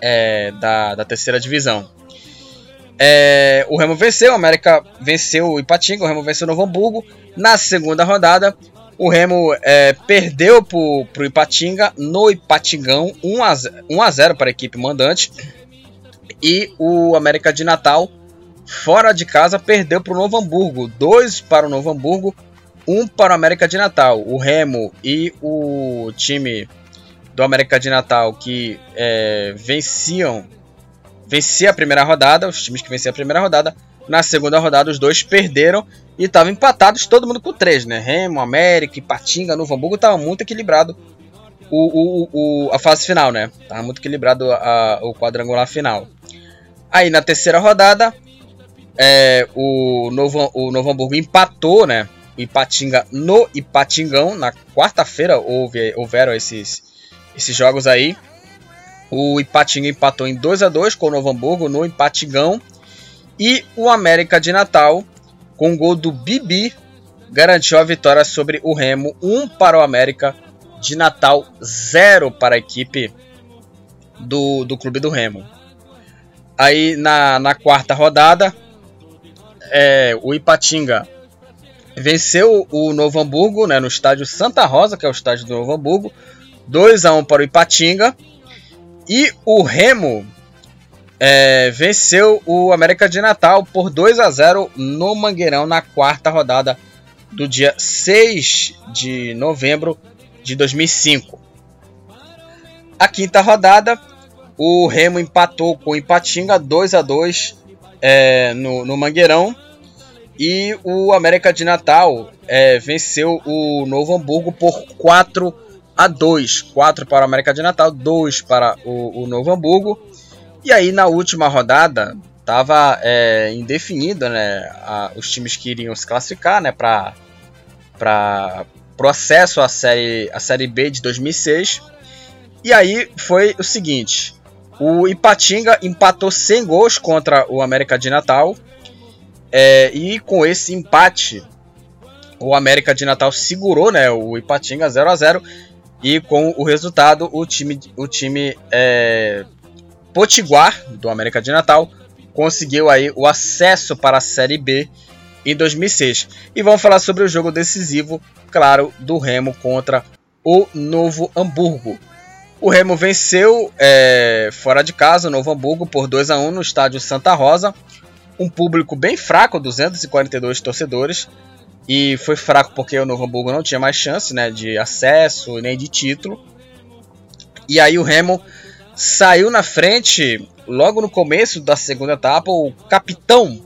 é, da, da terceira divisão. É, o Remo venceu, o América venceu o Ipatinga, o Remo venceu o Novo Hamburgo. Na segunda rodada, o Remo é, perdeu para o Ipatinga no Ipatingão 1 a, 0, 1 a 0 para a equipe mandante. E o América de Natal, fora de casa, perdeu para o Novo Hamburgo. 2 para o Novo Hamburgo, 1 para o América de Natal. O Remo e o time do América de Natal que é, venciam vencia a primeira rodada, os times que venciam a primeira rodada. Na segunda rodada, os dois perderam e estavam empatados, todo mundo com três, né? Remo, América, Ipatinga, Novo Hamburgo, estava muito equilibrado o, o, o, a fase final, né? Tava muito equilibrado a, o quadrangular final. Aí na terceira rodada, é, o, Novo, o Novo Hamburgo empatou, né? Ipatinga no Ipatingão. Na quarta-feira houve, houveram esses, esses jogos aí. O Ipatinga empatou em 2 a 2 com o Novo Hamburgo no empatigão. E o América de Natal, com o gol do Bibi, garantiu a vitória sobre o Remo. 1 um para o América de Natal, 0 para a equipe do, do Clube do Remo. Aí na, na quarta rodada, é, o Ipatinga venceu o Novo Hamburgo né, no estádio Santa Rosa, que é o estádio do Novo Hamburgo, 2 a 1 para o Ipatinga. E o Remo é, venceu o América de Natal por 2 a 0 no Mangueirão na quarta rodada do dia 6 de novembro de 2005. A quinta rodada, o Remo empatou com o Ipatinga 2 a 2 é, no, no Mangueirão. E o América de Natal é, venceu o Novo Hamburgo por 4 a 2. 4 para o América de Natal, 2 para o, o Novo Hamburgo. E aí na última rodada estava é, indefinido né, a, os times que iriam se classificar né, para o acesso à série, à série B de 2006. E aí foi o seguinte: o Ipatinga empatou sem gols contra o América de Natal. É, e com esse empate, o América de Natal segurou né, o Ipatinga 0 a 0 E com o resultado, o time, o time é, Potiguar, do América de Natal, conseguiu aí o acesso para a Série B em 2006. E vamos falar sobre o jogo decisivo, claro, do Remo contra o Novo Hamburgo. O Remo venceu é, fora de casa o Novo Hamburgo por 2 a 1 no estádio Santa Rosa. Um público bem fraco, 242 torcedores. E foi fraco porque o Novo Hamburgo não tinha mais chance né, de acesso nem de título. E aí o Remo saiu na frente logo no começo da segunda etapa. O capitão,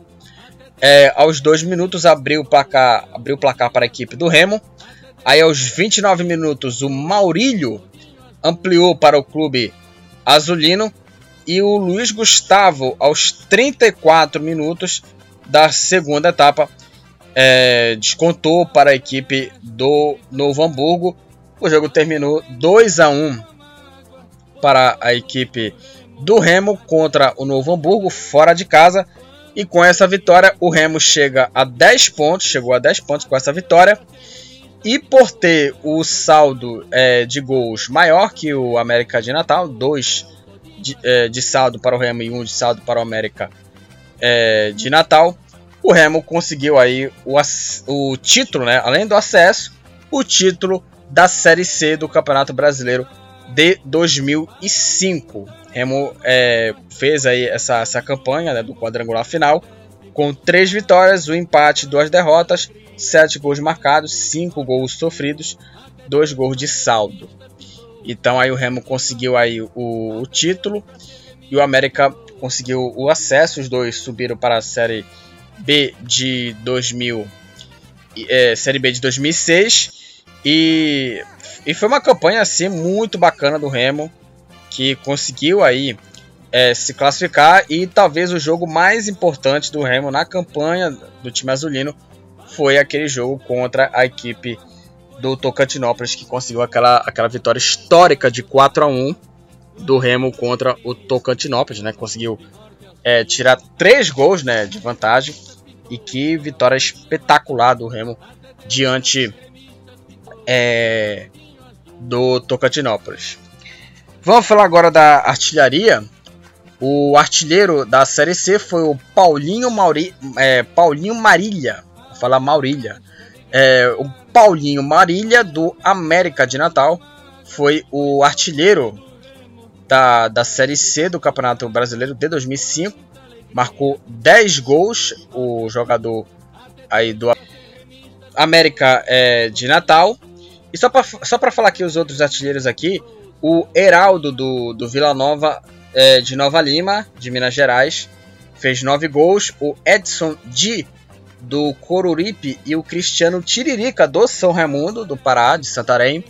é, aos dois minutos, abriu o, placar, abriu o placar para a equipe do Remo. Aí aos 29 minutos, o Maurílio ampliou para o clube azulino e o Luiz Gustavo, aos 34 minutos da segunda etapa, é, descontou para a equipe do Novo Hamburgo. O jogo terminou 2 a 1 para a equipe do Remo contra o Novo Hamburgo fora de casa. E com essa vitória, o Remo chega a 10 pontos, chegou a 10 pontos com essa vitória. E por ter o saldo é, de gols maior que o América de Natal, dois de, é, de, saldo para o Remo e um de saldo para o América é, de Natal, o Remo conseguiu aí o, o título, né, além do acesso, o título da Série C do Campeonato Brasileiro de 2005. Remo é, fez aí essa, essa campanha né, do quadrangular final com três vitórias, um empate, duas derrotas 7 gols marcados, 5 gols sofridos, 2 gols de saldo. Então aí o Remo conseguiu aí o, o, título e o América conseguiu o acesso. Os dois subiram para a Série B de 2000, é, Série B de 2006 e, e foi uma campanha assim muito bacana do Remo que conseguiu aí é, se classificar e talvez o jogo mais importante do Remo na campanha do time azulino foi aquele jogo contra a equipe do Tocantinópolis que conseguiu aquela, aquela vitória histórica de 4 a 1 do Remo contra o Tocantinópolis, né? Conseguiu é, tirar três gols né, de vantagem e que vitória espetacular do Remo diante é, do Tocantinópolis. Vamos falar agora da artilharia. O artilheiro da Série C foi o Paulinho, Mauri, é, Paulinho Marília, falar Maurília. É, o Paulinho Marília, do América de Natal, foi o artilheiro da, da Série C do Campeonato Brasileiro de 2005. Marcou 10 gols, o jogador aí do América é, de Natal. E só para só falar aqui os outros artilheiros aqui, o Heraldo do, do Vila Nova é, de Nova Lima, de Minas Gerais, fez 9 gols. O Edson de do Coruripe e o Cristiano Tiririca do São Raimundo, do Pará, de Santarém.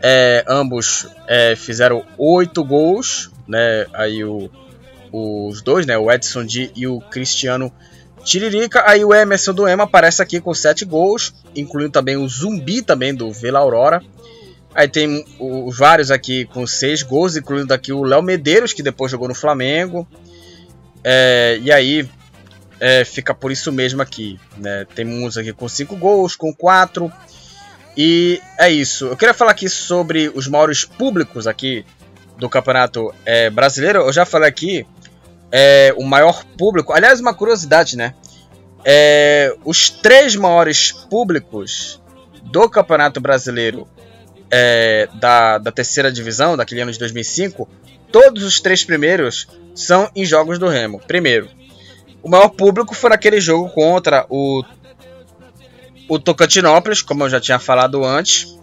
É, ambos é, fizeram oito gols, né? Aí o, os dois, né? O Edson D e o Cristiano Tiririca. Aí o Emerson do Ema aparece aqui com sete gols, incluindo também o Zumbi também do Vila Aurora. Aí tem os vários aqui com seis gols, incluindo aqui o Léo Medeiros, que depois jogou no Flamengo. É, e aí é, fica por isso mesmo aqui. Né? Temos aqui com 5 gols, com 4. E é isso. Eu queria falar aqui sobre os maiores públicos aqui do Campeonato é, Brasileiro. Eu já falei aqui é, o maior público. Aliás, uma curiosidade, né? é, os três maiores públicos do Campeonato Brasileiro é, da, da terceira divisão, daquele ano de 2005, todos os três primeiros são em jogos do Remo. Primeiro, o maior público foi naquele jogo contra o, o Tocantinópolis, como eu já tinha falado antes.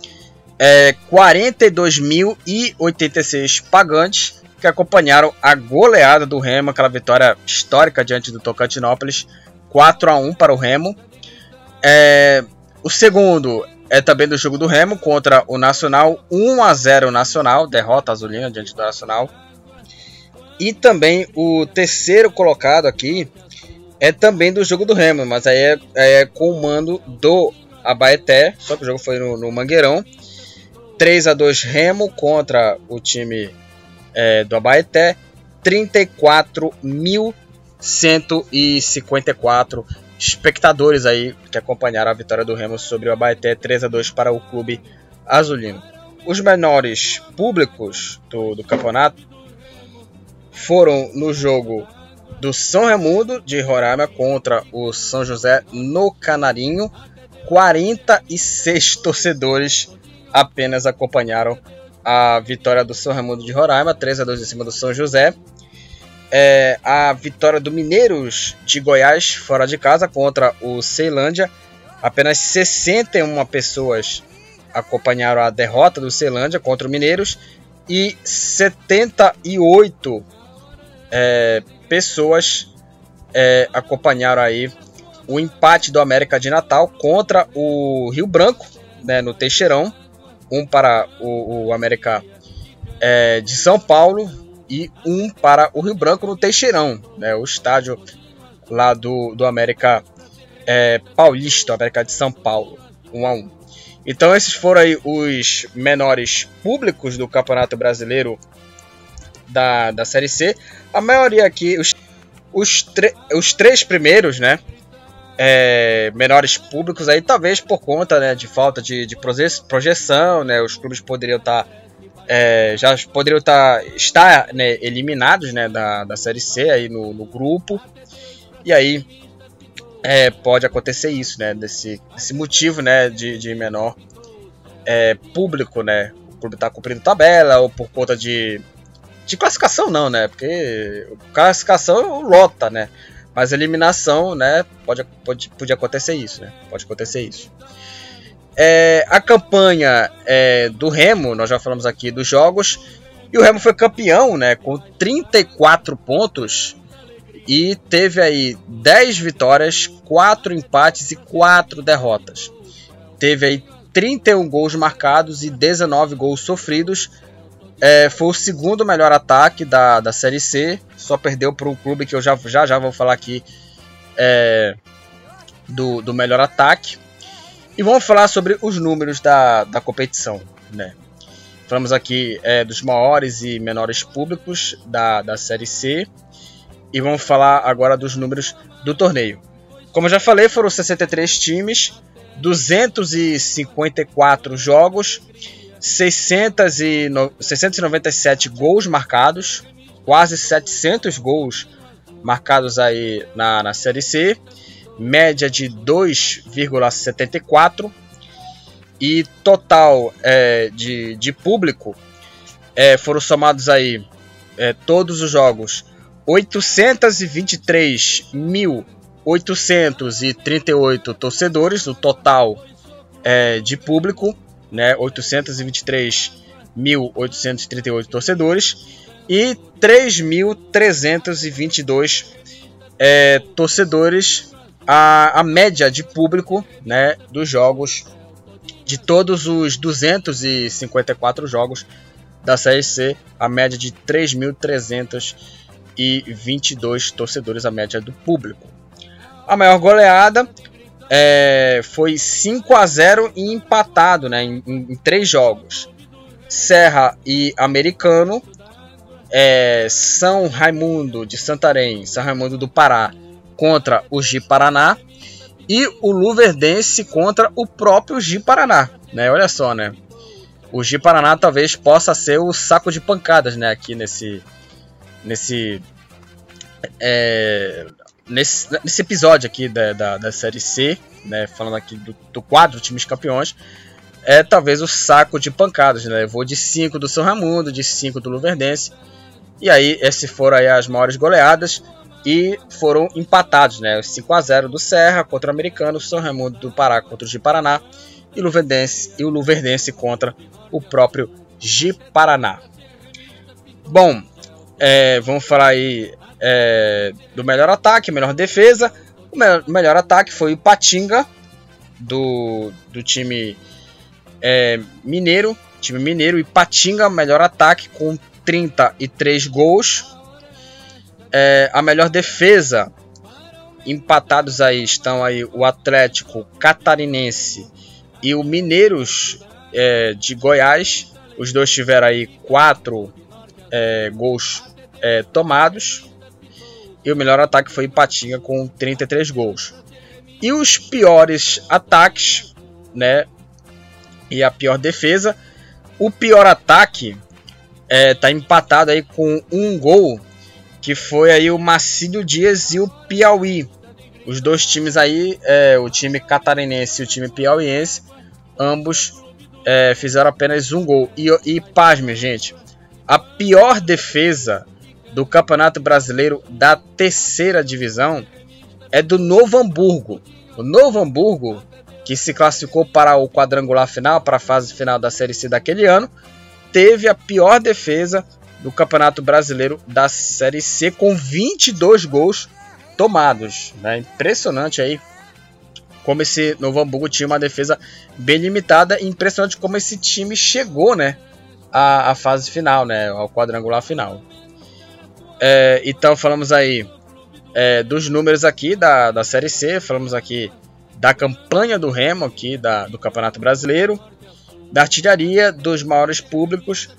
É, 42.086 pagantes que acompanharam a goleada do Remo, aquela vitória histórica diante do Tocantinópolis, 4 a 1 para o Remo. É, o segundo é também do jogo do Remo contra o Nacional, 1 a 0 Nacional, derrota azulina diante do Nacional. E também o terceiro colocado aqui é também do jogo do Remo, mas aí é, é com o mando do Abaeté, só que o jogo foi no, no Mangueirão. 3 a 2 Remo contra o time é, do Abaeté. 34.154 espectadores aí que acompanharam a vitória do Remo sobre o Abaeté 3 a 2 para o clube azulino. Os menores públicos do, do campeonato foram no jogo do São Raimundo de Roraima contra o São José no Canarinho. 46 torcedores apenas acompanharam a vitória do São Raimundo de Roraima, 3 a 2 em cima do São José. É, a vitória do Mineiros de Goiás fora de casa contra o Ceilândia. Apenas 61 pessoas acompanharam a derrota do Ceilândia contra o Mineiros. E 78 é, pessoas é, acompanharam aí o empate do América de Natal contra o Rio Branco, né, no Teixeirão, um para o, o América é, de São Paulo e um para o Rio Branco no Teixeirão, né, o estádio lá do, do América é, Paulista, América de São Paulo, 1 a 1. Então esses foram aí os menores públicos do Campeonato Brasileiro da, da Série C. A maioria aqui, os, os, os três primeiros, né? É, menores públicos aí, talvez por conta né, de falta de, de projeção, né? Os clubes poderiam estar tá é, já poderiam estar, estar né, eliminados né, da, da Série C aí no, no grupo. E aí é, pode acontecer isso, né? Desse, desse motivo né, de, de menor é, público, né? O clube está cumprindo tabela ou por conta de, de classificação não, né? Porque classificação lota, né? Mas eliminação, né? Pode, pode, pode acontecer isso, né? Pode acontecer isso. É, a campanha é, do Remo, nós já falamos aqui dos jogos, e o Remo foi campeão, né, com 34 pontos e teve aí 10 vitórias, 4 empates e 4 derrotas. Teve aí 31 gols marcados e 19 gols sofridos. É, foi o segundo melhor ataque da, da Série C, só perdeu para um clube que eu já já, já vou falar aqui é, do, do melhor ataque. E vamos falar sobre os números da, da competição. Né? Falamos aqui é, dos maiores e menores públicos da, da Série C. E vamos falar agora dos números do torneio. Como eu já falei, foram 63 times, 254 jogos, 600 e no, 697 gols marcados, quase 700 gols marcados aí na, na Série C média de 2,74 e total é, de, de público é, foram somados aí é, todos os jogos 823.838 torcedores no total é, de público, né, 823.838 torcedores e 3.322 é, torcedores a, a média de público né, dos jogos, de todos os 254 jogos da Série C, a média de 3.322 torcedores, a média do público. A maior goleada é, foi 5 a 0 e empatado né, em, em, em três jogos. Serra e Americano, é, São Raimundo de Santarém, São Raimundo do Pará contra o Gi Paraná e o Luverdense contra o próprio Gi Paraná, né? Olha só, né? O Gi Paraná talvez possa ser o saco de pancadas, né? Aqui nesse nesse é, nesse, nesse episódio aqui da, da, da Série C, né, falando aqui do, do quadro times campeões, é talvez o saco de pancadas, né? Levou de 5 do São Raimundo, de 5 do Luverdense. E aí, esses foram aí as maiores goleadas e foram empatados, né? 5 a 0 do Serra contra o Americano, São Raimundo do Pará contra o de Paraná e Luverdense, e o Luverdense contra o próprio Ji Paraná. Bom, é, vamos falar aí é, do melhor ataque, melhor defesa. O melhor, melhor ataque foi o Patinga do, do time é, Mineiro, time Mineiro e Patinga, melhor ataque com 33 gols. É, a melhor defesa, empatados aí estão aí o Atlético Catarinense e o Mineiros é, de Goiás. Os dois tiveram aí quatro é, gols é, tomados. E o melhor ataque foi Patinga com 33 gols. E os piores ataques, né? e a pior defesa. O pior ataque é, tá empatado aí com um gol, que foi aí o Marcílio Dias e o Piauí. Os dois times aí, é, o time catarinense e o time piauiense, ambos é, fizeram apenas um gol. E, e pasme, gente, a pior defesa do Campeonato Brasileiro da terceira divisão é do Novo Hamburgo. O Novo Hamburgo que se classificou para o quadrangular final, para a fase final da Série C daquele ano, teve a pior defesa do Campeonato Brasileiro da Série C, com 22 gols tomados. Né? Impressionante aí como esse Novo Hamburgo tinha uma defesa bem limitada e impressionante como esse time chegou né, à, à fase final, né, ao quadrangular final. É, então falamos aí é, dos números aqui da, da Série C, falamos aqui da campanha do Remo aqui da, do Campeonato Brasileiro, da artilharia, dos maiores públicos,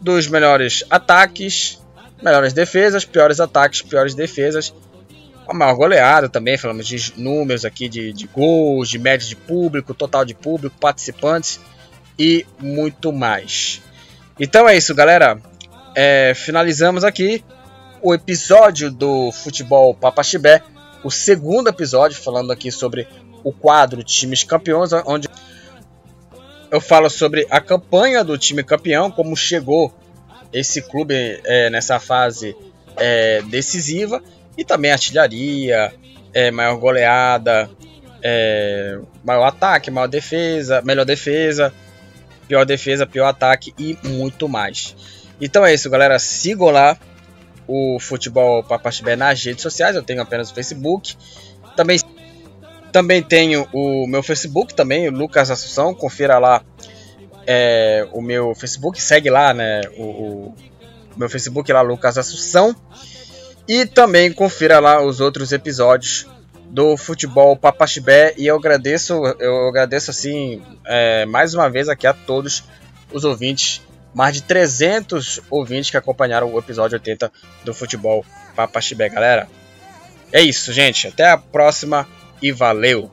dos melhores ataques, melhores defesas, piores ataques, piores defesas, a maior goleada também, falamos de números aqui de, de gols, de média de público, total de público, participantes e muito mais. Então é isso, galera. É, finalizamos aqui o episódio do Futebol Papaxibé, o segundo episódio, falando aqui sobre o quadro Times Campeões, onde eu falo sobre a campanha do time campeão, como chegou esse clube é, nessa fase é, decisiva, e também artilharia, é, maior goleada, é, maior ataque, maior defesa, melhor defesa, pior defesa, pior ataque e muito mais. Então é isso, galera. Sigam lá o Futebol Papaxibé nas redes sociais. Eu tenho apenas o Facebook. Também também tenho o meu Facebook também, o Lucas Assunção, confira lá é, o meu Facebook, segue lá, né, o, o meu Facebook lá, Lucas Assunção. E também confira lá os outros episódios do Futebol Papaxibé e eu agradeço, eu agradeço assim, é, mais uma vez aqui a todos os ouvintes, mais de 300 ouvintes que acompanharam o episódio 80 do Futebol Papaxibé, galera. É isso, gente, até a próxima e valeu!